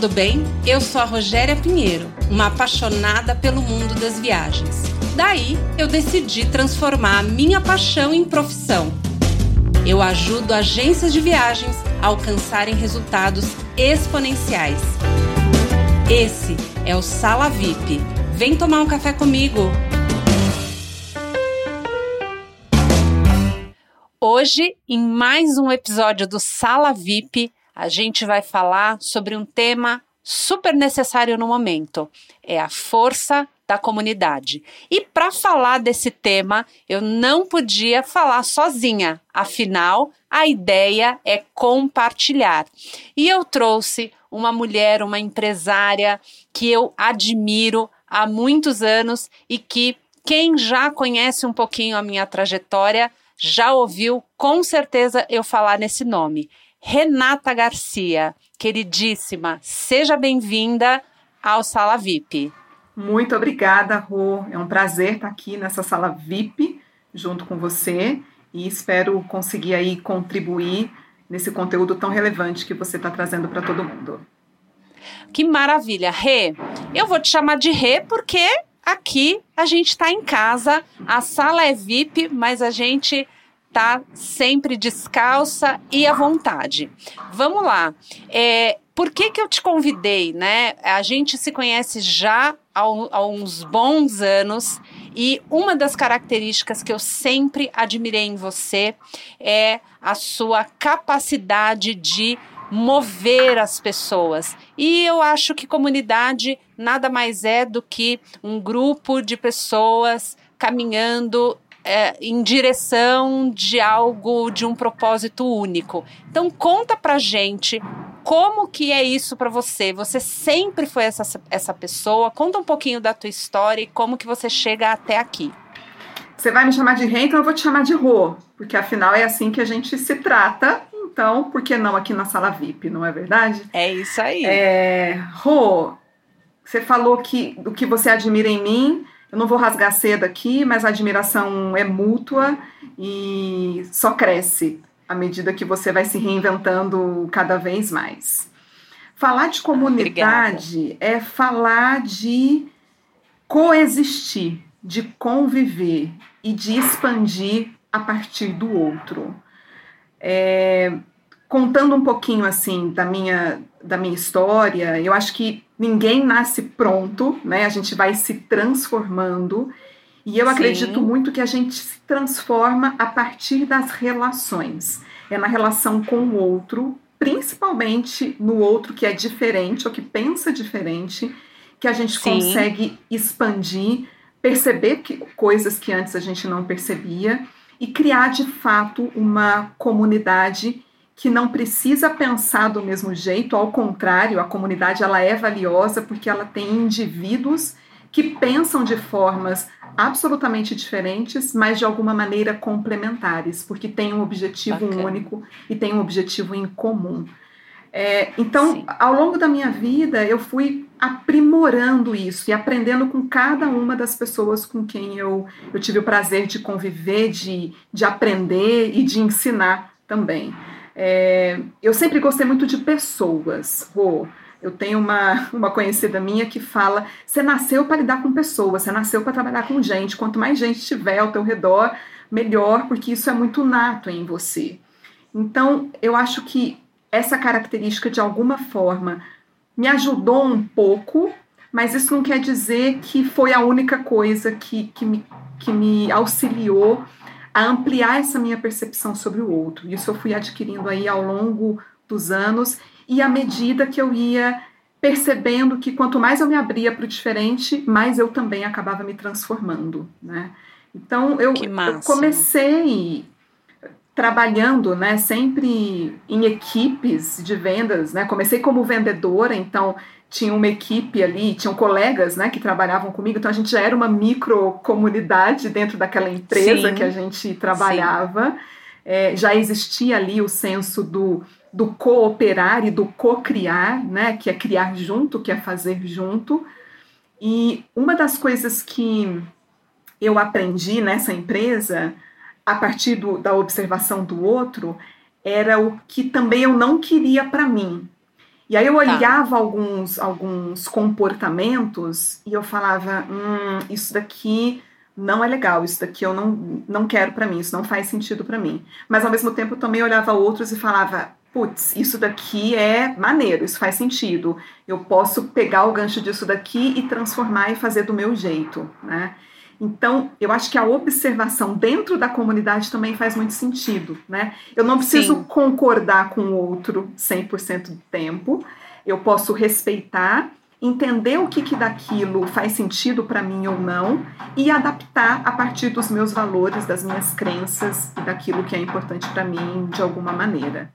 tudo bem? Eu sou a Rogéria Pinheiro, uma apaixonada pelo mundo das viagens. Daí, eu decidi transformar a minha paixão em profissão. Eu ajudo agências de viagens a alcançarem resultados exponenciais. Esse é o Sala VIP. Vem tomar um café comigo. Hoje, em mais um episódio do Sala VIP, a gente vai falar sobre um tema super necessário no momento: é a força da comunidade. E para falar desse tema, eu não podia falar sozinha, afinal, a ideia é compartilhar. E eu trouxe uma mulher, uma empresária que eu admiro há muitos anos e que quem já conhece um pouquinho a minha trajetória já ouviu com certeza eu falar nesse nome. Renata Garcia, queridíssima, seja bem-vinda ao Sala VIP. Muito obrigada, Rô. É um prazer estar aqui nessa sala VIP junto com você e espero conseguir aí contribuir nesse conteúdo tão relevante que você está trazendo para todo mundo. Que maravilha, Rê. Eu vou te chamar de Rê porque aqui a gente está em casa, a sala é VIP, mas a gente tá sempre descalça e à vontade. Vamos lá. É, por que, que eu te convidei, né? A gente se conhece já há, há uns bons anos e uma das características que eu sempre admirei em você é a sua capacidade de mover as pessoas. E eu acho que comunidade nada mais é do que um grupo de pessoas caminhando é, em direção de algo, de um propósito único. Então conta pra gente como que é isso para você. Você sempre foi essa, essa pessoa? Conta um pouquinho da tua história e como que você chega até aqui. Você vai me chamar de Rê, então eu vou te chamar de Rô, porque afinal é assim que a gente se trata. Então, por que não aqui na sala VIP, não é verdade? É isso aí. É, Rô, você falou que do que você admira em mim, eu não vou rasgar cedo aqui, mas a admiração é mútua e só cresce à medida que você vai se reinventando cada vez mais. Falar de comunidade Obrigada. é falar de coexistir, de conviver e de expandir a partir do outro. É, contando um pouquinho assim da minha da minha história, eu acho que ninguém nasce pronto, né? A gente vai se transformando. E eu Sim. acredito muito que a gente se transforma a partir das relações. É na relação com o outro, principalmente no outro que é diferente ou que pensa diferente, que a gente Sim. consegue expandir, perceber que, coisas que antes a gente não percebia e criar de fato uma comunidade que não precisa pensar do mesmo jeito, ao contrário, a comunidade ela é valiosa porque ela tem indivíduos que pensam de formas absolutamente diferentes, mas de alguma maneira complementares, porque tem um objetivo Bacana. único e tem um objetivo em comum. É, então, Sim. ao longo da minha vida, eu fui aprimorando isso e aprendendo com cada uma das pessoas com quem eu, eu tive o prazer de conviver, de, de aprender e de ensinar também. É, eu sempre gostei muito de pessoas, Rô. Eu tenho uma, uma conhecida minha que fala: você nasceu para lidar com pessoas, você nasceu para trabalhar com gente. Quanto mais gente tiver ao teu redor, melhor, porque isso é muito nato em você. Então, eu acho que essa característica, de alguma forma, me ajudou um pouco, mas isso não quer dizer que foi a única coisa que, que, me, que me auxiliou a ampliar essa minha percepção sobre o outro. Isso eu fui adquirindo aí ao longo dos anos e à medida que eu ia percebendo que quanto mais eu me abria para o diferente, mais eu também acabava me transformando, né? Então eu, eu comecei trabalhando, né, sempre em equipes de vendas, né? Comecei como vendedora, então tinha uma equipe ali, tinham colegas, né, que trabalhavam comigo, então a gente já era uma micro comunidade dentro daquela empresa Sim. que a gente trabalhava. É, já existia ali o senso do, do cooperar e do co-criar, né, que é criar junto, que é fazer junto. E uma das coisas que eu aprendi nessa empresa, a partir do, da observação do outro, era o que também eu não queria para mim, E aí eu tá. olhava tá. alguns, alguns comportamentos e eu falava, hum, isso daqui não é legal, isso daqui eu não, não quero para mim, isso não faz sentido para mim. Mas ao mesmo tempo eu também olhava outros e falava, putz, isso daqui é maneiro, isso faz sentido. Eu posso pegar o gancho disso daqui e transformar e fazer do meu jeito, né? Então, eu acho que a observação dentro da comunidade também faz muito sentido, né? Eu não preciso Sim. concordar com o outro 100% do tempo, eu posso respeitar, entender o que, que daquilo faz sentido para mim ou não e adaptar a partir dos meus valores, das minhas crenças e daquilo que é importante para mim de alguma maneira.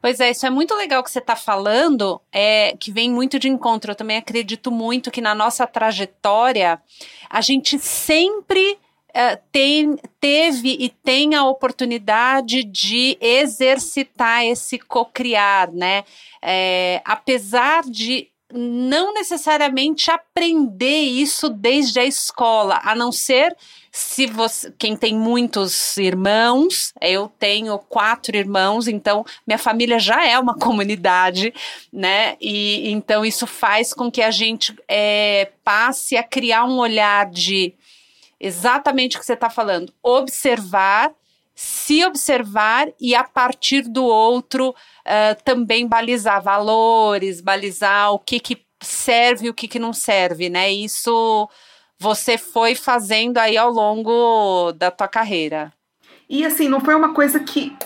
Pois é, isso é muito legal que você está falando, é, que vem muito de encontro. Eu também acredito muito que na nossa trajetória a gente sempre é, tem, teve e tem a oportunidade de exercitar esse cocriar, né? É, apesar de não necessariamente aprender isso desde a escola, a não ser se você, quem tem muitos irmãos, eu tenho quatro irmãos, então minha família já é uma comunidade, né? E então isso faz com que a gente é, passe a criar um olhar de exatamente o que você está falando, observar, se observar e a partir do outro uh, também balizar valores, balizar o que, que serve e o que, que não serve, né? Isso você foi fazendo aí ao longo da tua carreira? E assim, não foi uma coisa que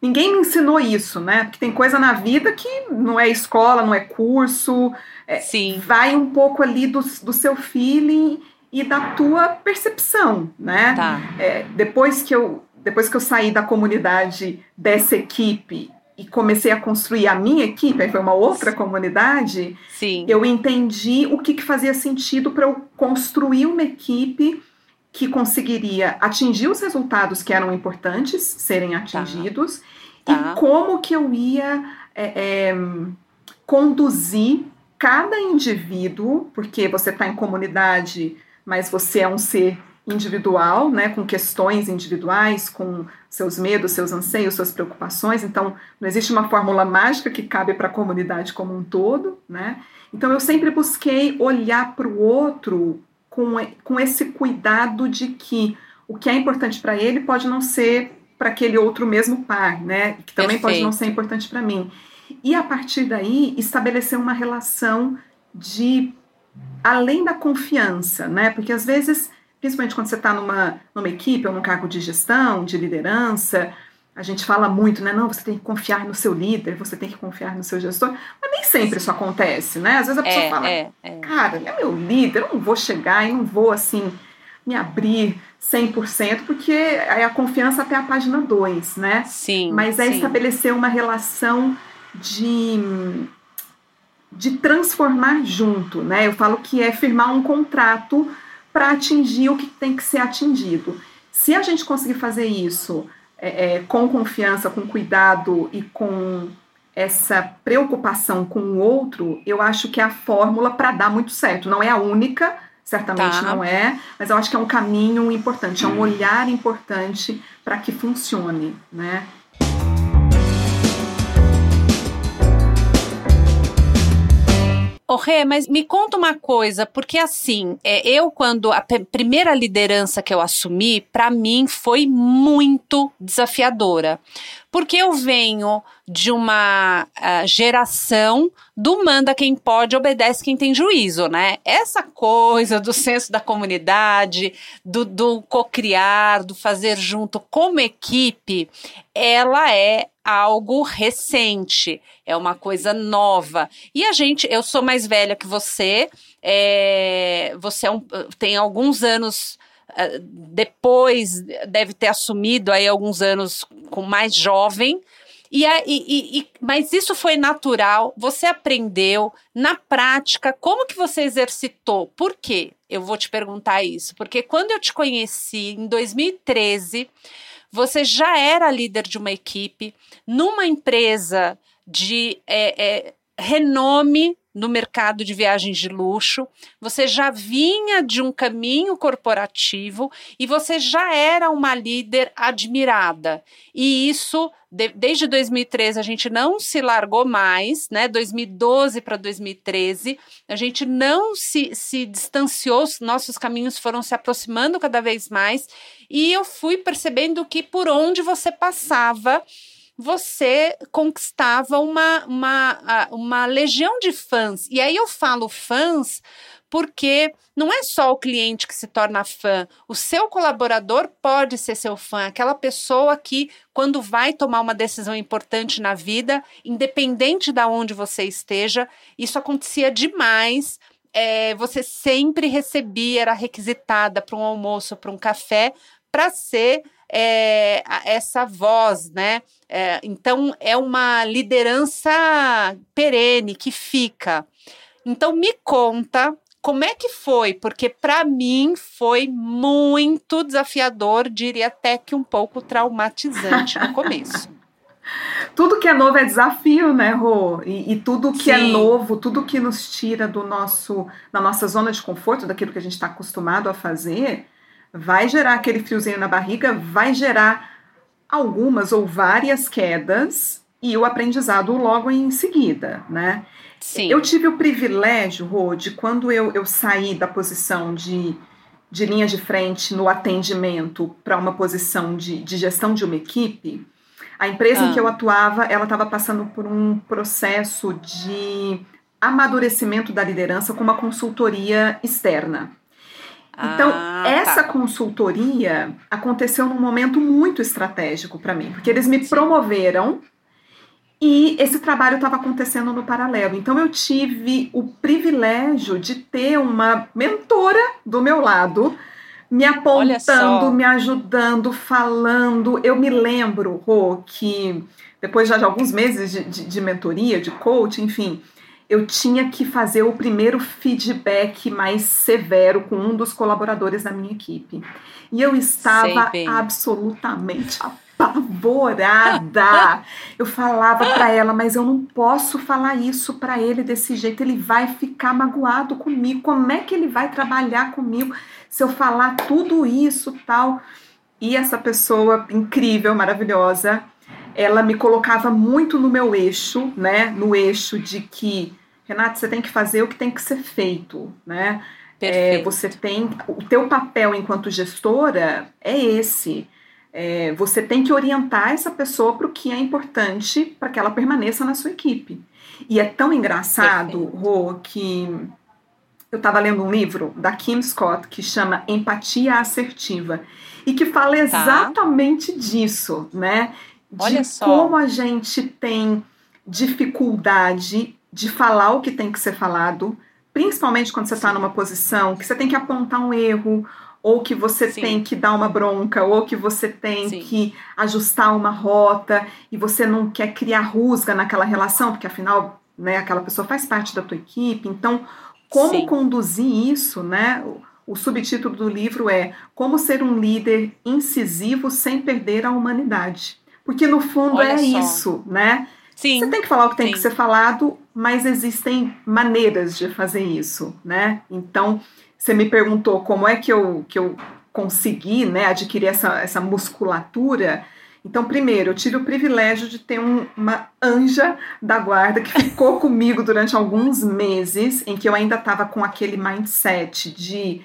ninguém me ensinou isso, né? Porque tem coisa na vida que não é escola, não é curso. É, Sim. Vai um pouco ali do, do seu feeling e da tua percepção, né? Tá. É, depois que eu depois que eu saí da comunidade dessa equipe e comecei a construir a minha equipe, aí foi uma outra comunidade, Sim. eu entendi o que, que fazia sentido para eu construir uma equipe que conseguiria atingir os resultados que eram importantes serem tá. atingidos tá. Tá. e como que eu ia é, é, conduzir cada indivíduo, porque você está em comunidade, mas você é um ser individual, né, com questões individuais, com seus medos, seus anseios, suas preocupações. Então, não existe uma fórmula mágica que cabe para a comunidade como um todo, né? Então, eu sempre busquei olhar para o outro com, com esse cuidado de que o que é importante para ele pode não ser para aquele outro mesmo par, né? Que também Perfeito. pode não ser importante para mim. E a partir daí, estabelecer uma relação de além da confiança, né? Porque às vezes principalmente quando você está numa, numa equipe ou num cargo de gestão, de liderança, a gente fala muito, né? Não, você tem que confiar no seu líder, você tem que confiar no seu gestor. Mas nem sempre isso acontece, né? Às vezes a pessoa é, fala, é, é. cara, ele é meu líder, eu não vou chegar e não vou, assim, me abrir 100%, porque é a confiança até a página 2, né? Sim. Mas é sim. estabelecer uma relação de de transformar junto, né? Eu falo que é firmar um contrato para atingir o que tem que ser atingido. Se a gente conseguir fazer isso é, é, com confiança, com cuidado e com essa preocupação com o outro, eu acho que é a fórmula para dar muito certo. Não é a única, certamente tá. não é, mas eu acho que é um caminho importante, é um olhar importante para que funcione, né? Ô, Rê, mas me conta uma coisa, porque assim, é, eu quando a primeira liderança que eu assumi, para mim foi muito desafiadora, porque eu venho de uma uh, geração do manda quem pode, obedece quem tem juízo, né? Essa coisa do senso da comunidade, do, do co-criar, do fazer junto como equipe, ela é algo recente, é uma coisa nova. E a gente, eu sou mais velha que você, é, você é um, tem alguns anos uh, depois, deve ter assumido aí alguns anos com mais jovem. E, e, e, mas isso foi natural, você aprendeu na prática, como que você exercitou? Por quê? Eu vou te perguntar isso, porque quando eu te conheci em 2013, você já era líder de uma equipe numa empresa de é, é, renome no mercado de viagens de luxo, você já vinha de um caminho corporativo e você já era uma líder admirada. E isso, de, desde 2013, a gente não se largou mais, né? 2012 para 2013, a gente não se, se distanciou, nossos caminhos foram se aproximando cada vez mais. E eu fui percebendo que por onde você passava, você conquistava uma, uma, uma legião de fãs. E aí eu falo fãs porque não é só o cliente que se torna fã, o seu colaborador pode ser seu fã, aquela pessoa que, quando vai tomar uma decisão importante na vida, independente de onde você esteja, isso acontecia demais. É, você sempre recebia, era requisitada para um almoço, para um café, para ser é, essa voz, né? É, então, é uma liderança perene que fica. Então, me conta como é que foi, porque para mim foi muito desafiador, diria até que um pouco traumatizante no começo. tudo que é novo é desafio, né, Rô? E, e tudo que é Sim. é novo, tudo que nos tira do nosso, da nossa zona de conforto, daquilo que a gente está acostumado a fazer, vai gerar aquele friozinho na barriga, vai gerar algumas ou várias quedas e o aprendizado logo em seguida, né? Sim. Eu tive o privilégio, Rô, de quando eu, eu saí da posição de, de linha de frente no atendimento para uma posição de, de gestão de uma equipe, a empresa ah. em que eu ah. atuava, ela estava passando por um processo de amadurecimento da liderança com uma consultoria externa. Então, ah, tá. essa tá. consultoria aconteceu num momento muito estratégico para mim, porque eles me Sim. promoveram e esse trabalho estava acontecendo no paralelo. Então, eu tive o privilégio de ter uma mentora do meu lado, me apontando, me ajudando, falando. Eu me lembro, Rô, que depois já de alguns meses de, de, de mentoria, de coach, enfim, eu tinha que fazer o primeiro feedback mais severo com um dos colaboradores da minha equipe. E eu estava absolutamente apavorada. eu falava para ela, mas eu não posso falar isso para ele desse jeito, ele vai ficar magoado comigo. Como é que ele vai trabalhar comigo se eu falar tudo isso, tal? E essa pessoa incrível, maravilhosa, ela me colocava muito no meu eixo, né? No eixo de que Renata, você tem que fazer o que tem que ser feito, né? É, você tem o teu papel enquanto gestora é esse. É, você tem que orientar essa pessoa para o que é importante para que ela permaneça na sua equipe. E é tão engraçado, Rô, que eu estava lendo um livro da Kim Scott que chama Empatia Assertiva e que fala tá. exatamente tá. disso, né? De Olha só. como a gente tem dificuldade de falar o que tem que ser falado, principalmente quando você está numa posição que você tem que apontar um erro, ou que você Sim. tem que dar uma bronca, ou que você tem Sim. que ajustar uma rota, e você não quer criar rusga naquela relação, porque afinal, né, aquela pessoa faz parte da tua equipe. Então, como Sim. conduzir isso, né? O subtítulo do livro é Como ser um líder incisivo sem perder a humanidade. Porque no fundo Olha é só. isso, né? Sim. Você tem que falar o que tem Sim. que ser falado, mas existem maneiras de fazer isso, né? Então, você me perguntou como é que eu, que eu consegui né, adquirir essa, essa musculatura. Então, primeiro, eu tive o privilégio de ter um, uma anja da guarda que ficou comigo durante alguns meses, em que eu ainda estava com aquele mindset de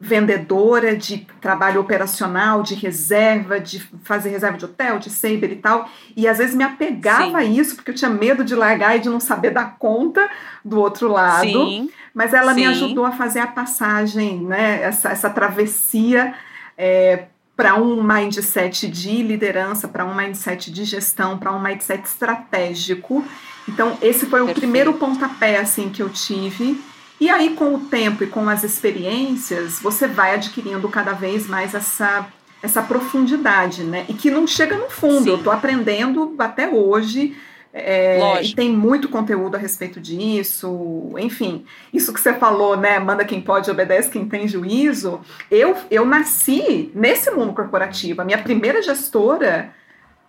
vendedora de trabalho operacional, de reserva, de fazer reserva de hotel, de saber e tal. E às vezes me apegava Sim. a isso, porque eu tinha medo de largar e de não saber dar conta do outro lado. Sim. Mas ela Sim. me ajudou a fazer a passagem, né? Essa, essa travessia. É, para um mindset de liderança, para um mindset de gestão, para um mindset estratégico. Então, esse foi Perfeito. o primeiro pontapé assim que eu tive e aí, com o tempo e com as experiências, você vai adquirindo cada vez mais essa, essa profundidade, né? E que não chega no fundo. Sim. Eu estou aprendendo até hoje. É, e tem muito conteúdo a respeito disso, enfim, isso que você falou, né? Manda quem pode, obedece quem tem juízo. Eu, eu nasci nesse mundo corporativo. A minha primeira gestora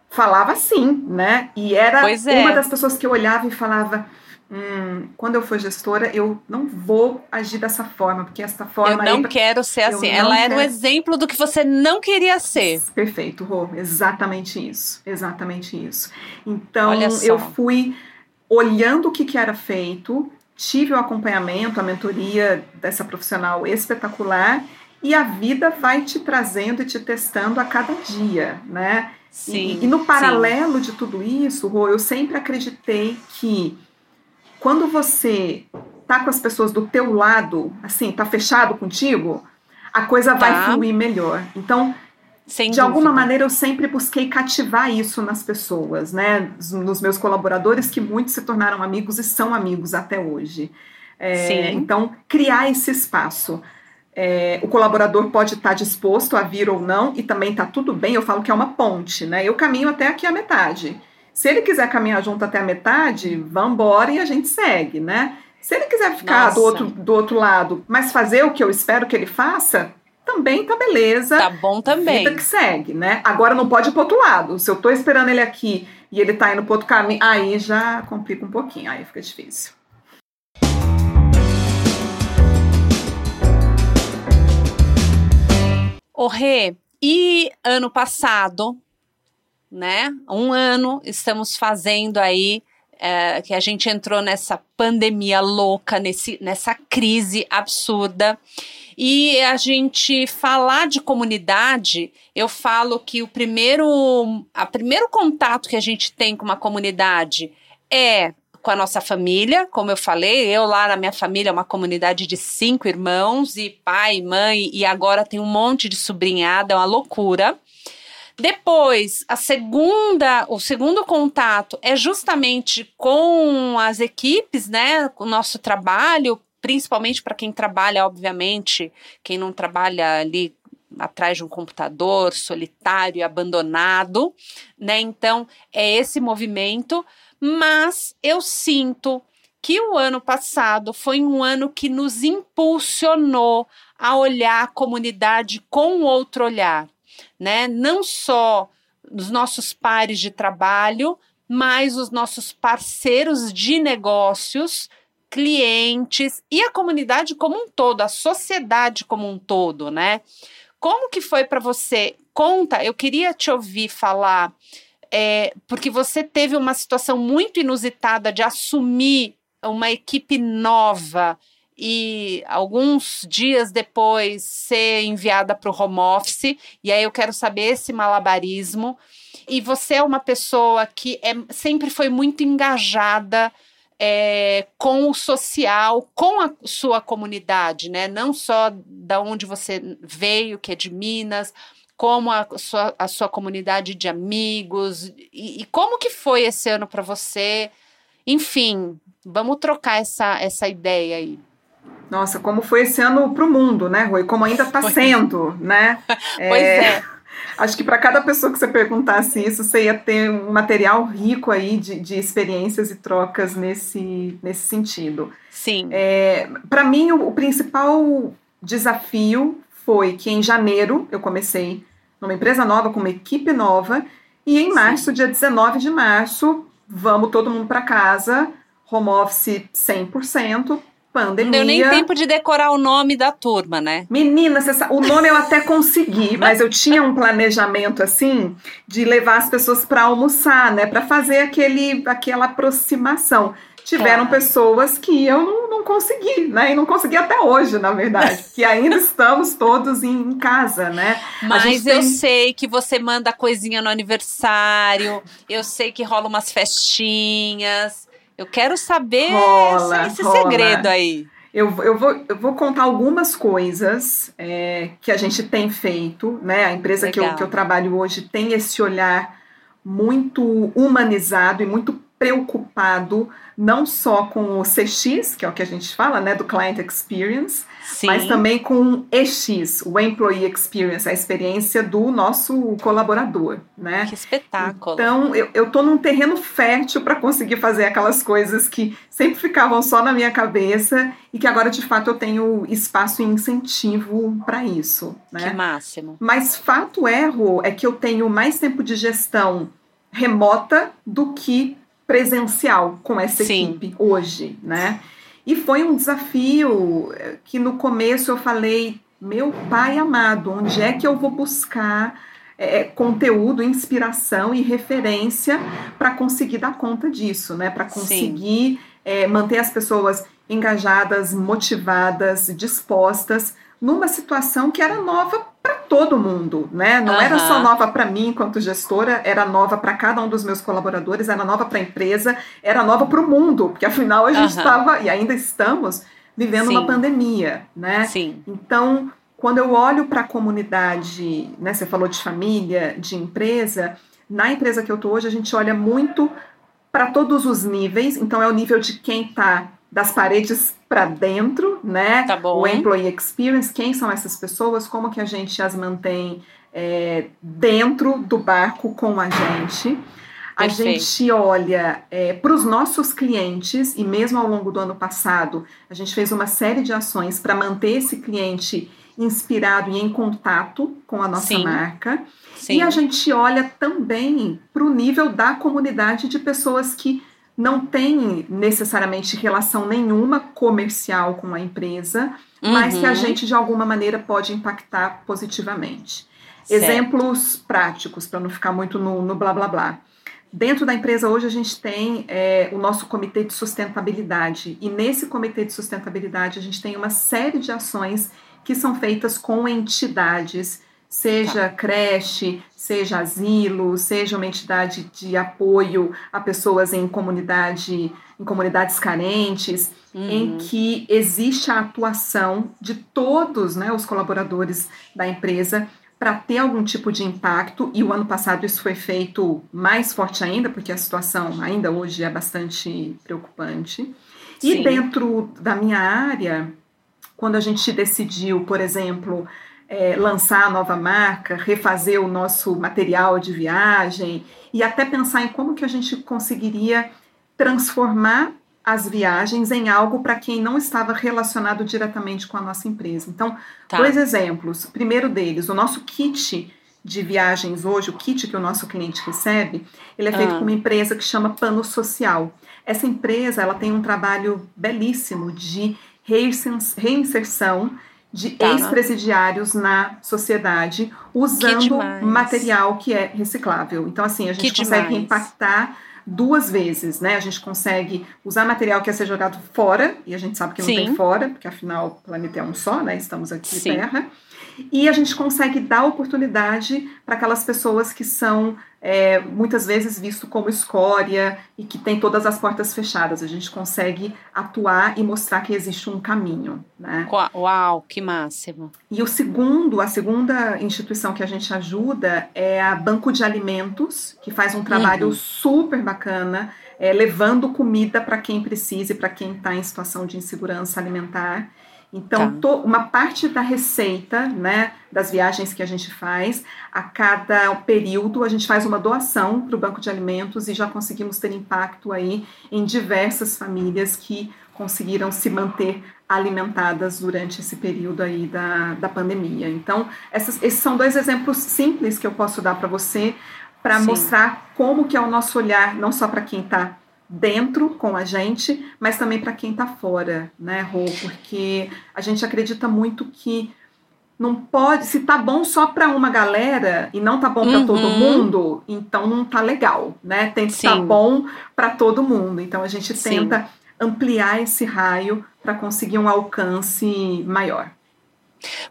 falava assim, né? E era é. uma das pessoas que eu olhava e falava: hum, quando eu for gestora, eu não vou agir dessa forma, porque essa forma. Eu não quero ser assim. Ela era o exemplo do que você não queria ser. Perfeito, Rô. Exatamente isso. Exatamente isso. Então, eu fui olhando o que, que era feito, tive o acompanhamento, a mentoria dessa profissional espetacular e a vida vai te trazendo e te testando a cada dia, né? Sim, e, e no paralelo sim. de tudo isso, Rô, eu sempre acreditei que quando você tá com as pessoas do teu lado, assim, tá fechado contigo, a coisa tá. vai fluir melhor. Então, Sem de dúvida. alguma maneira eu sempre busquei cativar isso nas pessoas, né? Nos meus colaboradores, que muitos se tornaram amigos e são amigos até hoje. É, então, criar esse espaço. É, o colaborador pode estar disposto a vir ou não, e também está tudo bem, eu falo que é uma ponte, né? Eu caminho até aqui a metade. Se ele quiser caminhar junto até a metade, vamos embora e a gente segue, né? Se ele quiser ficar do outro, do outro lado, mas fazer o que eu espero que ele faça, também tá beleza. Tá bom também. Vida que segue, né? Agora não pode ir pro outro lado. Se eu tô esperando ele aqui e ele tá indo pro outro caminho, aí já complica um pouquinho, aí fica difícil. O Rê, e ano passado, né? Um ano estamos fazendo aí é, que a gente entrou nessa pandemia louca, nesse, nessa crise absurda. E a gente falar de comunidade, eu falo que o primeiro, a primeiro contato que a gente tem com uma comunidade é com a nossa família, como eu falei, eu lá na minha família, é uma comunidade de cinco irmãos, e pai, mãe, e agora tem um monte de sobrinhada, é uma loucura. Depois, a segunda, o segundo contato é justamente com as equipes, né? O nosso trabalho, principalmente para quem trabalha, obviamente, quem não trabalha ali atrás de um computador, solitário abandonado, né? Então, é esse movimento mas eu sinto que o ano passado foi um ano que nos impulsionou a olhar a comunidade com outro olhar, né? Não só os nossos pares de trabalho, mas os nossos parceiros de negócios, clientes e a comunidade como um todo, a sociedade como um todo, né? Como que foi para você? Conta, eu queria te ouvir falar é, porque você teve uma situação muito inusitada de assumir uma equipe nova e alguns dias depois ser enviada para o home office. E aí eu quero saber esse malabarismo. E você é uma pessoa que é, sempre foi muito engajada é, com o social, com a sua comunidade, né? Não só da onde você veio, que é de Minas, como a sua, a sua comunidade de amigos e, e como que foi esse ano para você? Enfim, vamos trocar essa, essa ideia aí. Nossa, como foi esse ano para o mundo, né, Rui? Como ainda está sendo, né? pois é. é. Acho que para cada pessoa que você perguntasse isso, você ia ter um material rico aí de, de experiências e trocas nesse, nesse sentido. Sim. É, para mim, o, o principal desafio foi que em janeiro eu comecei numa empresa nova, com uma equipe nova, e em março, Sim. dia 19 de março, vamos todo mundo para casa, home office 100%, pandemia. Não deu nem tempo de decorar o nome da turma, né? Menina, sabe, o nome eu até consegui, mas eu tinha um planejamento assim de levar as pessoas para almoçar, né, para fazer aquele aquela aproximação. Tiveram claro. pessoas que eu não, não consegui, né? E não consegui até hoje, na verdade, que ainda estamos todos em, casa, né? Mas eu tem... sei que você manda coisinha no aniversário, eu sei que rola umas festinhas. Eu quero saber rola, esse rola. segredo aí. Eu, eu, vou, eu vou contar algumas coisas é, que a gente tem feito, né? A empresa que eu, que eu trabalho hoje tem esse olhar muito humanizado e muito preocupado não só com o CX, que é o que a gente fala, né, do Client Experience, Sim. mas também com o EX, o Employee Experience, a experiência do nosso colaborador, né? Que espetáculo! Então, eu, eu tô num terreno fértil para conseguir fazer aquelas coisas que sempre ficavam só na minha cabeça e que agora, de fato, eu tenho espaço e incentivo para isso, né? Que máximo! Mas fato erro é que eu tenho mais tempo de gestão remota do que presencial com essa Sim. equipe hoje, né? E foi um desafio eh, que no começo eu falei, meu pai amado, onde é que eu vou buscar é, conteúdo, inspiração e referência para conseguir dar conta disso, né? Para conseguir é, manter as pessoas engajadas, motivadas, dispostas numa situação que era nova para todo mundo, né? Não uhum. era só nova para mim enquanto gestora, era nova para cada um dos meus colaboradores, era nova para a empresa, era nova para o mundo, porque afinal a gente estava uhum. e ainda estamos vivendo Sim. uma pandemia, né? Sim. Então, quando eu olho para a comunidade, né? Você falou de família, de empresa, na empresa que eu estou hoje a gente olha muito para todos os níveis. Então é o nível de quem está das paredes para dentro, né? Tá bom. O employee experience, quem são essas pessoas, como que a gente as mantém é, dentro do barco com a gente. A Perfeito. gente olha é, para os nossos clientes, e mesmo ao longo do ano passado, a gente fez uma série de ações para manter esse cliente inspirado e em contato com a nossa Sim. marca. Sim. E a gente olha também para o nível da comunidade de pessoas que não tem necessariamente relação nenhuma comercial com a empresa, uhum. mas que a uhum. gente de alguma maneira pode impactar positivamente. Certo. Exemplos práticos, para não ficar muito no, no, blá blá blá. Dentro da empresa hoje a gente tem é, o nosso comitê de sustentabilidade e nesse comitê de sustentabilidade a gente tem uma série de ações que são feitas com entidades seja tá. creche, seja asilo, seja uma entidade de apoio a pessoas em comunidade, em comunidades carentes, uhum. em que existe a atuação de todos, né, os colaboradores da empresa para ter algum tipo de impacto, e o ano passado isso foi feito mais forte ainda, porque a situação ainda hoje é bastante preocupante. Sim. E dentro da minha área, quando a gente decidiu, por exemplo, é, lançar a nova marca, refazer o nosso material de viagem e até pensar em como que a gente conseguiria transformar as viagens em algo para quem não estava relacionado diretamente com a nossa empresa. Então, tá. dois exemplos. O primeiro deles, o nosso kit de viagens hoje, o kit que o nosso cliente recebe, ele é feito ah. com uma empresa que chama Pano Social. Essa empresa, ela tem um trabalho belíssimo de reinserção de tá. ex-presidiários na sociedade usando material que é reciclável. Então, assim, a gente que consegue demais. impactar duas vezes, né? A gente consegue usar material que ia ser jogado fora, e a gente sabe que não Sim. tem fora, porque afinal o planeta é um só, né? Estamos aqui Sim. Terra. E a gente consegue dar oportunidade para aquelas pessoas que são é, muitas vezes visto como escória e que tem todas as portas fechadas. A gente consegue atuar e mostrar que existe um caminho. Né? Uau, que máximo! E o segundo, a segunda instituição que a gente ajuda é a Banco de Alimentos, que faz um trabalho uhum. super bacana, é, levando comida para quem precisa e para quem está em situação de insegurança alimentar. Então, tá. to, uma parte da receita, né, das viagens que a gente faz, a cada período a gente faz uma doação para o banco de alimentos e já conseguimos ter impacto aí em diversas famílias que conseguiram se manter alimentadas durante esse período aí da, da pandemia. Então, essas, esses são dois exemplos simples que eu posso dar para você para mostrar como que é o nosso olhar, não só para quem está dentro com a gente, mas também para quem está fora, né, Rô? Porque a gente acredita muito que não pode, se tá bom só para uma galera e não tá bom para uhum. todo mundo, então não tá legal, né? Tem que estar tá bom para todo mundo. Então a gente tenta Sim. ampliar esse raio para conseguir um alcance maior.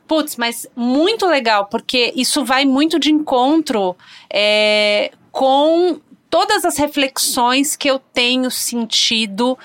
Putz, mas muito legal, porque isso vai muito de encontro é, com todas as reflexões que eu tenho sentido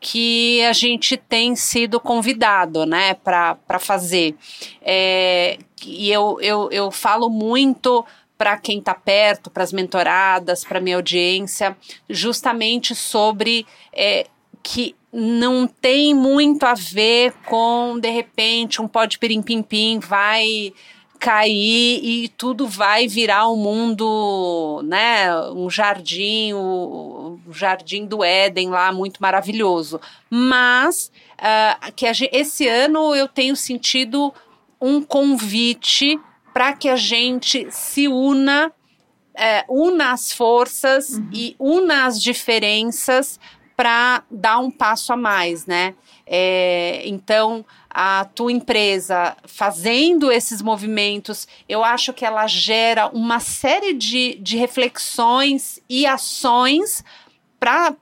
que a gente tem sido convidado, né, para fazer. É, e eu, eu, eu falo muito para quem está perto, para as mentoradas, para minha audiência, justamente sobre é, que não tem muito a ver com, de repente, um pó de pirim-pim-pim vai cair e tudo vai virar um mundo, né, um jardim, o, o jardim do Éden lá, muito maravilhoso. Mas uh, que a, esse ano eu tenho sentido um convite para que a gente se una é, una as forças uhum. e una as diferenças para dar um passo a mais, né? É, então, a tua empresa fazendo esses movimentos, eu acho que ela gera uma série de, de reflexões e ações para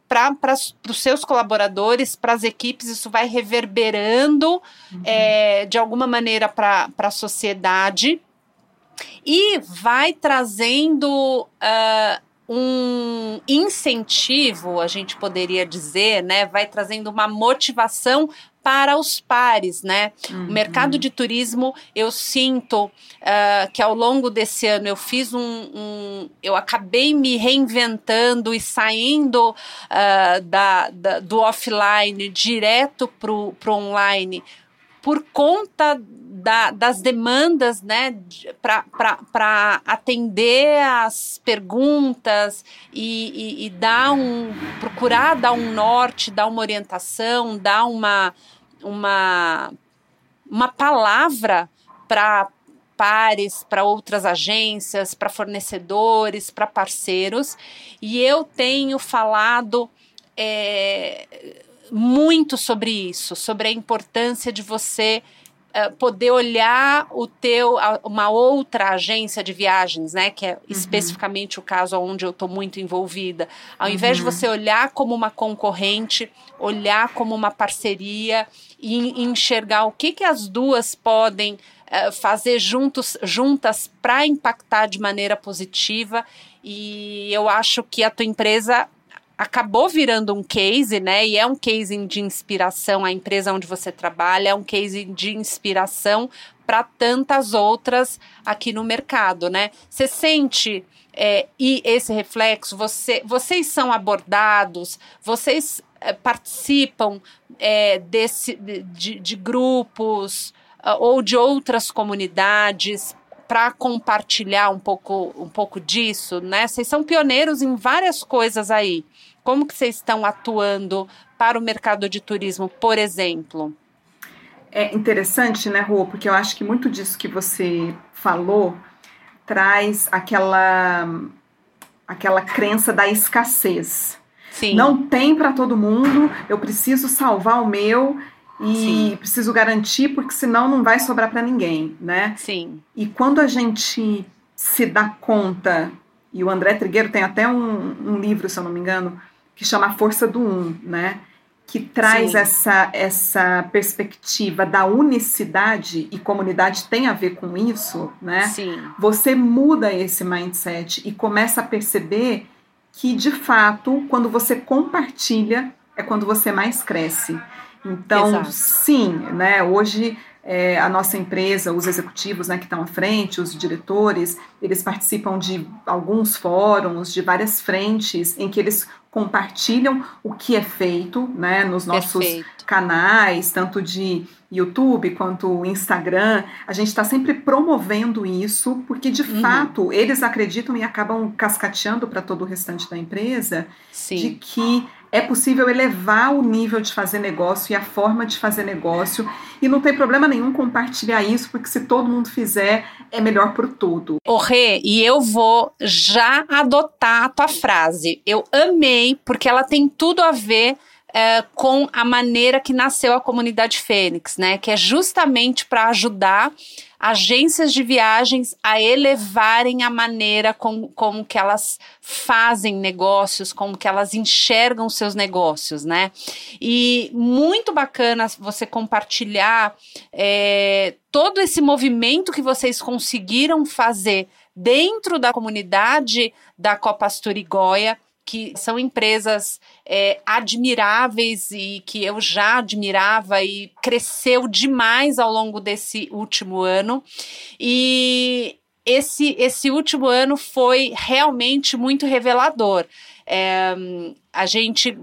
os seus colaboradores, para as equipes, isso vai reverberando uhum. é, de alguma maneira para a sociedade e vai trazendo uh, um incentivo, a gente poderia dizer, né? Vai trazendo uma motivação para os pares, né? Uhum. O mercado de turismo, eu sinto uh, que ao longo desse ano eu fiz um, um eu acabei me reinventando e saindo uh, da, da, do offline direto para o online por conta da, das demandas, né, para atender as perguntas e, e, e, dar um, procurar dar um norte, dar uma orientação, dar uma, uma, uma palavra para pares, para outras agências, para fornecedores, para parceiros. E eu tenho falado é, muito sobre isso, sobre a importância de você uh, poder olhar o teu a, uma outra agência de viagens, né, que é uhum. especificamente o caso onde eu estou muito envolvida. Ao invés uhum. de você olhar como uma concorrente, olhar como uma parceria e, e enxergar o que que as duas podem uh, fazer juntos, juntas para impactar de maneira positiva. E eu acho que a tua empresa acabou virando um case, né? E é um case de inspiração, a empresa onde você trabalha é um case de inspiração para tantas outras aqui no mercado, né? Você sente é, e esse reflexo, você, vocês são abordados, vocês é, participam é, desse, de, de grupos uh, ou de outras comunidades para compartilhar um pouco, um pouco disso, né? Vocês são pioneiros em várias coisas aí. Como que vocês estão atuando para o mercado de turismo, por exemplo? É interessante, né, Rô? Porque eu acho que muito disso que você falou traz aquela aquela crença da escassez. Sim. Não tem para todo mundo, eu preciso salvar o meu e Sim. preciso garantir porque senão não vai sobrar para ninguém, né? Sim. E quando a gente se dá conta, e o André Trigueiro tem até um, um livro, se eu não me engano, que chama A Força do Um, né? Que traz essa, essa perspectiva da unicidade e comunidade tem a ver com isso, né? Sim. Você muda esse mindset e começa a perceber que, de fato, quando você compartilha, é quando você mais cresce. Então, Exato. sim, né? Hoje é, a nossa empresa, os executivos né, que estão à frente, os diretores, eles participam de alguns fóruns, de várias frentes, em que eles compartilham o que é feito né, nos nossos Perfeito. canais, tanto de YouTube quanto Instagram. A gente está sempre promovendo isso, porque de uhum. fato eles acreditam e acabam cascateando para todo o restante da empresa Sim. de que é possível elevar o nível de fazer negócio e a forma de fazer negócio. E não tem problema nenhum compartilhar isso, porque se todo mundo fizer, é melhor para o todo. Ô, Rê, e eu vou já adotar a tua frase. Eu amei, porque ela tem tudo a ver é, com a maneira que nasceu a comunidade Fênix, né? Que é justamente para ajudar agências de viagens a elevarem a maneira como, como que elas fazem negócios, como que elas enxergam seus negócios, né? E muito bacana você compartilhar é, todo esse movimento que vocês conseguiram fazer dentro da comunidade da Copa Asturigóia que são empresas é, admiráveis e que eu já admirava e cresceu demais ao longo desse último ano. E esse, esse último ano foi realmente muito revelador. É, a gente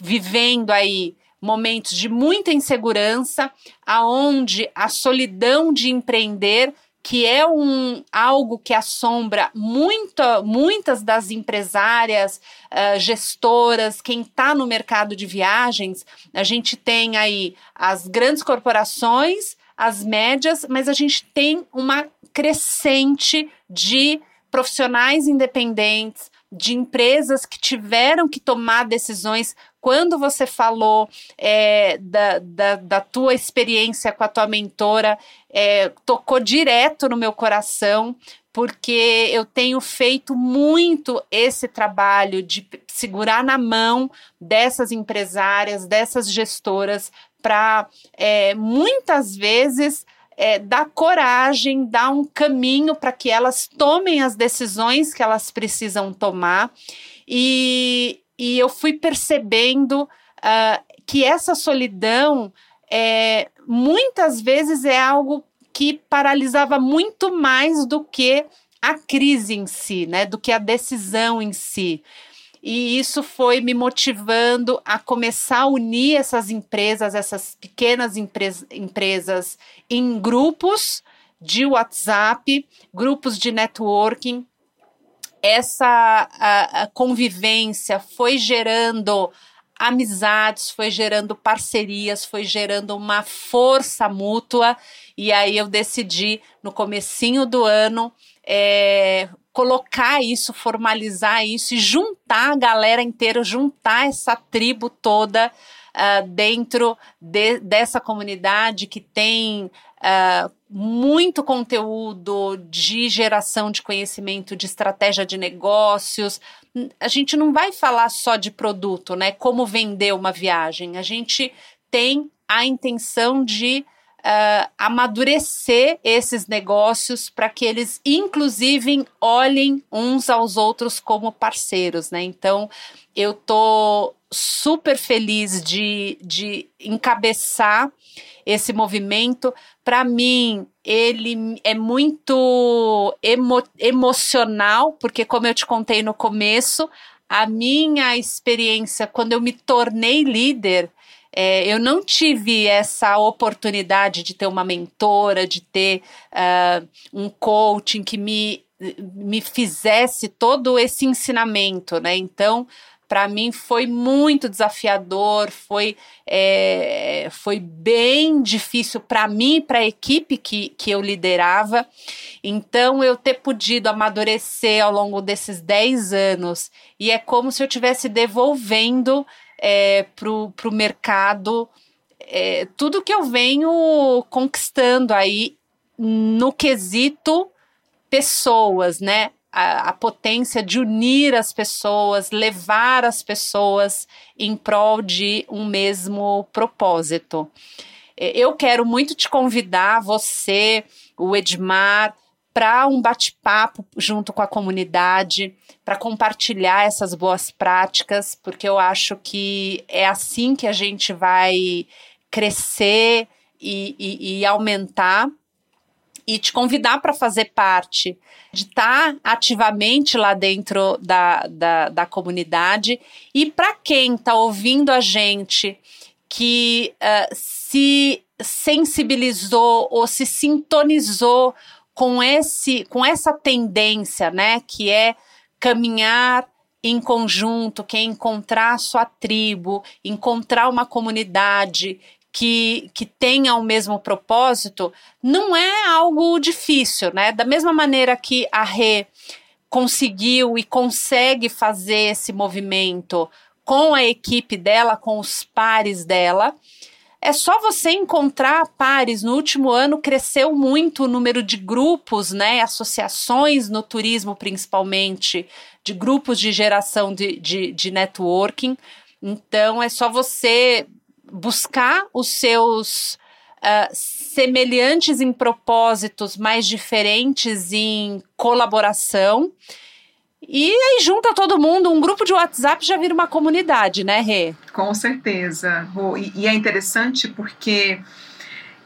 vivendo aí momentos de muita insegurança, aonde a solidão de empreender que é um algo que assombra muita, muitas das empresárias, uh, gestoras, quem está no mercado de viagens. A gente tem aí as grandes corporações, as médias, mas a gente tem uma crescente de profissionais independentes, de empresas que tiveram que tomar decisões. Quando você falou é, da, da, da, tua experiência com a tua mentora, é, tocou direto no meu coração, porque eu tenho feito muito esse trabalho de segurar na mão dessas empresárias, dessas gestoras, para é, muitas vezes é, dar coragem, dar um caminho para que elas tomem as decisões que elas precisam tomar. E, e eu fui percebendo uh, que essa solidão é, muitas vezes é algo que paralisava muito mais do que a crise em si, né? Do que a decisão em si. E isso foi me motivando a começar a unir essas empresas, essas pequenas empresas, em grupos de WhatsApp, grupos de networking. Essa a, a convivência foi gerando amizades, foi gerando parcerias, foi gerando uma força mútua. E aí eu decidi, no comecinho do ano, é, colocar isso, formalizar isso e juntar a galera inteira, juntar essa tribo toda uh, dentro de, dessa comunidade que tem uh, muito conteúdo de geração de conhecimento, de estratégia de negócios. A gente não vai falar só de produto, né? Como vender uma viagem. A gente tem a intenção de uh, amadurecer esses negócios para que eles, inclusive, olhem uns aos outros como parceiros, né? Então, eu tô super feliz de, de encabeçar esse movimento. Para mim, ele é muito emo emocional, porque, como eu te contei no começo, a minha experiência quando eu me tornei líder é, eu não tive essa oportunidade de ter uma mentora, de ter uh, um coaching que me, me fizesse todo esse ensinamento, né? Então, para mim foi muito desafiador, foi, é, foi bem difícil para mim e para a equipe que, que eu liderava. Então, eu ter podido amadurecer ao longo desses 10 anos, e é como se eu estivesse devolvendo é, para o mercado é, tudo que eu venho conquistando aí no quesito pessoas, né? A, a, potência de unir as pessoas, levar as pessoas em prol de um mesmo propósito. É, eu quero muito te convidar, você, o Edmar, para um bate-papo junto com a comunidade, para compartilhar essas boas práticas, porque eu acho que é assim que a gente vai crescer e, e, e aumentar. E te convidar para fazer parte, de estar tá ativamente lá dentro da, da, da comunidade. E para quem está ouvindo a gente que uh, se sensibilizou ou se sintonizou com esse com essa tendência, né, que é caminhar em conjunto, que é encontrar a sua tribo, encontrar uma comunidade que, que tenha o mesmo propósito, não é algo difícil, né? Da mesma maneira que a Rê conseguiu e consegue fazer esse movimento com a equipe dela, com os pares dela, é só você encontrar pares. No último ano cresceu muito o número de grupos, né, associações no turismo principalmente, de grupos de geração de, de, de networking. Então é só você buscar os seus uh, semelhantes em propósitos, mais diferentes em colaboração e aí junta todo mundo, um grupo de WhatsApp já vira uma comunidade, né, Rê? Com certeza. E, é interessante porque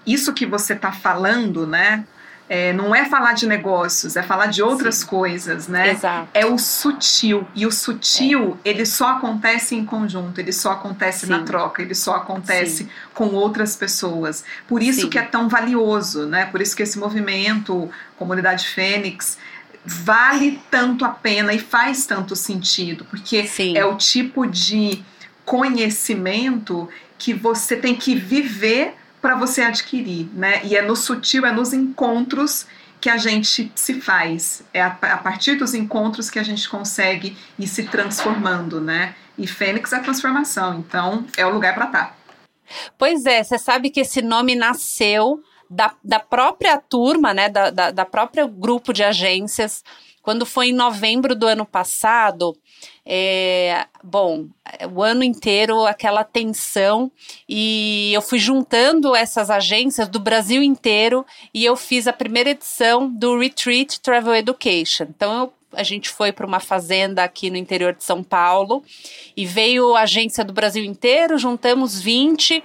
isso que você está falando, né? É, não é falar de negócios, é falar de outras Sim. coisas, né? Exato. É o sutil. E o sutil, é. ele só acontece em conjunto, ele só acontece Sim. na troca, ele só acontece Sim. com outras pessoas. Por isso que é tão valioso, né? Por isso que esse movimento, Comunidade Fênix, vale tanto a pena e faz tanto sentido, porque Sim. é o tipo de conhecimento que você tem que viver para você adquirir, né? E é no sutil, é nos encontros que a gente se faz. É a, a partir dos encontros que a gente consegue ir se transformando, né? E Fênix é transformação, então é o lugar para estar. Tá. Pois é, você sabe que esse nome nasceu da, da própria turma, né? Da, da, da própria grupo de agências. Quando foi em novembro do ano passado, é, bom, o ano inteiro aquela tensão e eu fui juntando essas agências do Brasil inteiro e eu fiz a primeira edição do Retreat Travel Education. Então eu, a gente foi para uma fazenda aqui no interior de São Paulo e veio a agência do Brasil inteiro, juntamos 20, uh,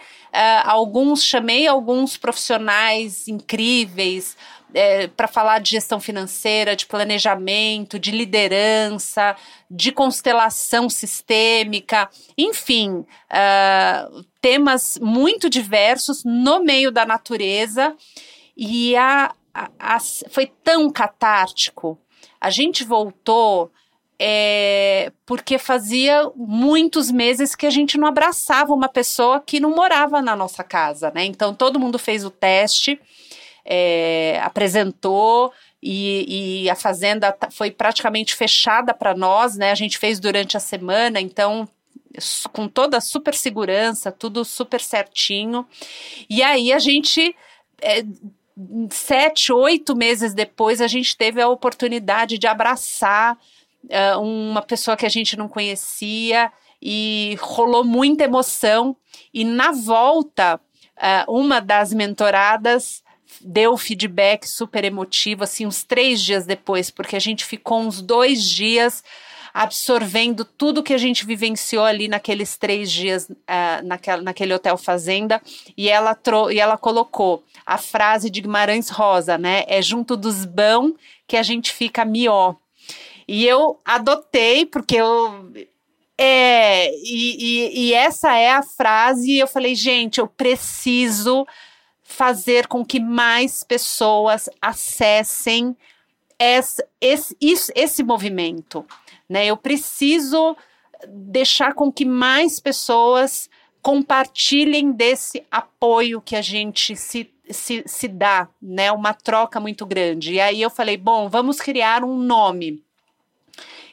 alguns chamei alguns profissionais incríveis, é, para falar de gestão financeira, de planejamento, de liderança, de constelação sistêmica, enfim, uh, temas muito diversos no meio da natureza. E a, a, a, foi tão catártico. A gente voltou é, porque fazia muitos meses que a gente não abraçava uma pessoa que não morava na nossa casa, né? Então todo mundo fez o teste é, apresentou e, e, a fazenda foi praticamente fechada para nós, né? A gente fez durante a semana, então com toda a super segurança, tudo super certinho. E aí a gente é, sete, oito meses depois, a gente teve a oportunidade de abraçar uh, uma pessoa que a gente não conhecia e rolou muita emoção. E na volta, uh, uma das mentoradas deu feedback super emotivo, assim, uns três dias depois, porque a gente ficou uns dois dias absorvendo tudo que a gente vivenciou ali naqueles três dias uh, naquela, naquele hotel fazenda e ela e ela colocou a frase de Guimarães Rosa, né? É junto dos bão que a gente fica mió. E eu adotei porque eu é e, e, e essa é a frase. Eu falei, gente, eu preciso fazer com que mais pessoas acessem esse, esse, esse movimento. Né? Eu preciso deixar com que mais pessoas compartilhem desse apoio que a gente se, se, se dá, né? Uma troca muito grande. E aí eu falei, bom, vamos criar um nome.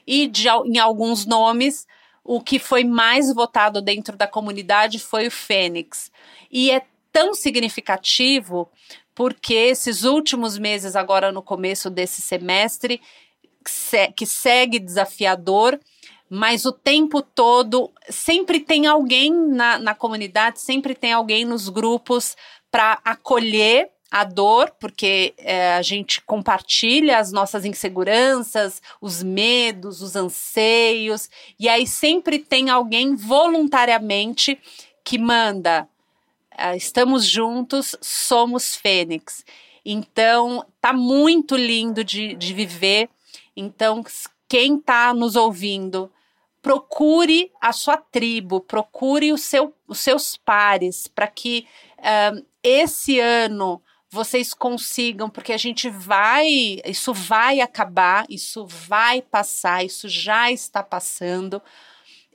E de, em alguns nomes, o que foi mais votado dentro da comunidade foi o Fênix. E é tão significativo porque esses últimos meses, agora no começo desse semestre, que segue desafiador, mas o tempo todo sempre tem alguém na, na comunidade, sempre tem alguém nos grupos para acolher a dor, porque é, a gente compartilha as nossas inseguranças, os medos, os anseios, e aí sempre tem alguém voluntariamente que manda estamos juntos, somos Fênix. Então, tá muito lindo de, de viver. Então, quem está nos ouvindo, procure a sua tribo, procure o seu, os seus pares, para que uh, esse ano vocês consigam, porque a gente vai, isso vai acabar, isso vai passar, isso já está passando,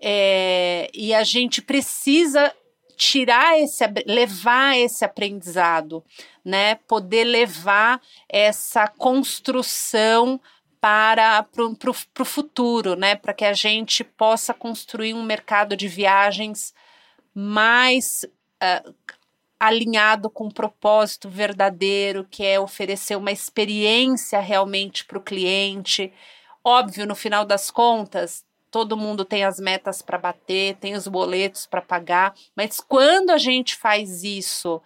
é, e a gente precisa tirar esse, levar esse aprendizado, né? Poder levar essa construção para o futuro, né? Para que a gente possa construir um mercado de viagens mais uh, alinhado com o propósito verdadeiro, que é oferecer uma experiência realmente para o cliente. Óbvio, no final das contas, todo mundo tem as metas para bater, tem os boletos para pagar, mas quando a gente faz isso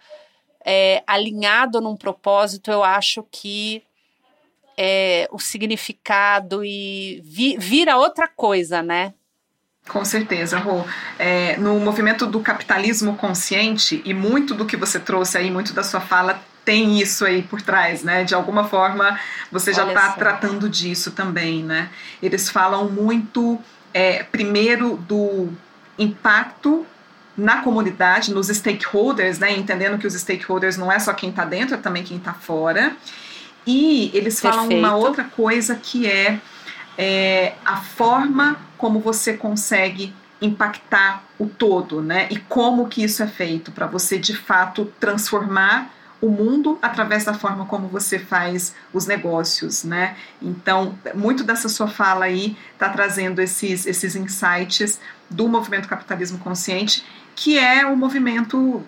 é, alinhado num propósito, eu acho que é, o significado e vi, vira outra coisa, né? Com certeza, Rô. É, no movimento do capitalismo consciente, e muito do que você trouxe aí, muito da sua fala, tem isso aí por trás, né? De alguma forma, você já está tratando disso também, né? Eles falam muito é, primeiro do impacto na comunidade, nos stakeholders, né, entendendo que os stakeholders não é só quem está dentro, é também quem está fora. E eles falam Perfeito. uma outra coisa que é, é a forma como você consegue impactar o todo, né? E como que isso é feito para você de fato transformar o mundo através da forma como você faz os negócios, né? Então, muito dessa sua fala aí está trazendo esses, esses insights do movimento capitalismo consciente, que é o um movimento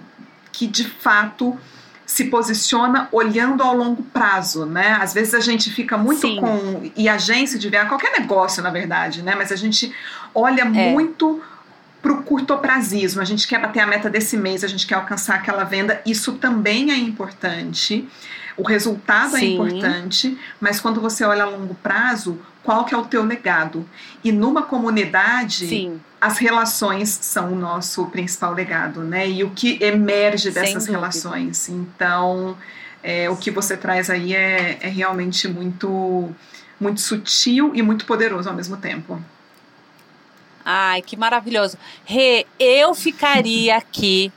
que de fato se posiciona olhando ao longo prazo, né? Às vezes a gente fica muito Sim. com e agência de viagem, qualquer negócio na verdade, né? Mas a gente olha é. muito para o curtoprazismo. A gente quer bater a meta desse mês, a gente quer alcançar aquela venda. Isso também é importante. O resultado é Sim. é importante, mas quando você olha a longo prazo, qual que é o teu legado? E numa comunidade, Sim. as relações são o nosso principal legado, né? E o que emerge dessas relações. Então, é, o que você traz aí é, é realmente muito, muito sutil e muito poderoso ao mesmo tempo. Ai, que maravilhoso. Rê, eu ficaria aqui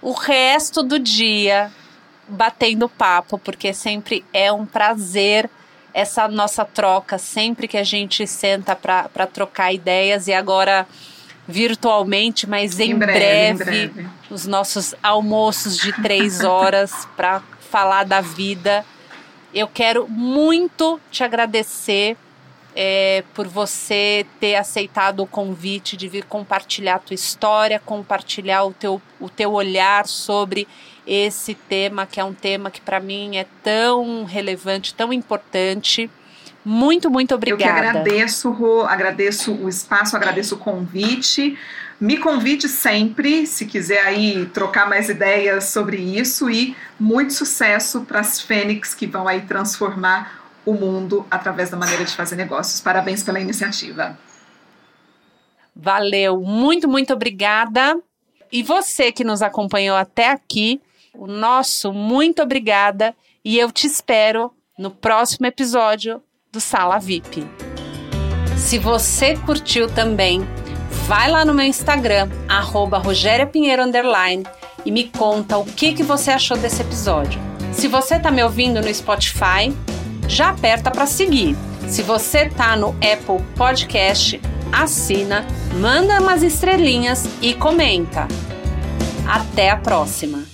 o resto do dia batendo papo, porque sempre é um prazer essa nossa troca, sempre que a gente senta para trocar ideias e agora virtualmente, mas em, em breve, breve, em breve, os nossos almoços de três horas para falar da vida. Eu quero muito te agradecer é, por você ter aceitado o convite de vir compartilhar a tua história, compartilhar o teu, o teu olhar sobre esse tema, que é um tema que para mim é tão relevante, tão importante. Muito, muito obrigada. Eu que agradeço, Rô, agradeço o espaço, agradeço o convite. Me convide sempre, se quiser aí trocar mais ideias sobre isso e muito sucesso para as Fênix que vão aí transformar o mundo através da maneira de fazer negócios. Parabéns pela iniciativa. Valeu, muito, muito obrigada. E você que nos acompanhou até aqui, o nosso muito obrigada e eu te espero no próximo episódio do Sala VIP. Se você curtiu também, vai lá no meu Instagram, arroba Pinheiro e me conta o que, que você achou desse episódio. Se você está me ouvindo no Spotify, já aperta para seguir. Se você tá no Apple Podcast, assina, manda umas estrelinhas e comenta. Até a próxima!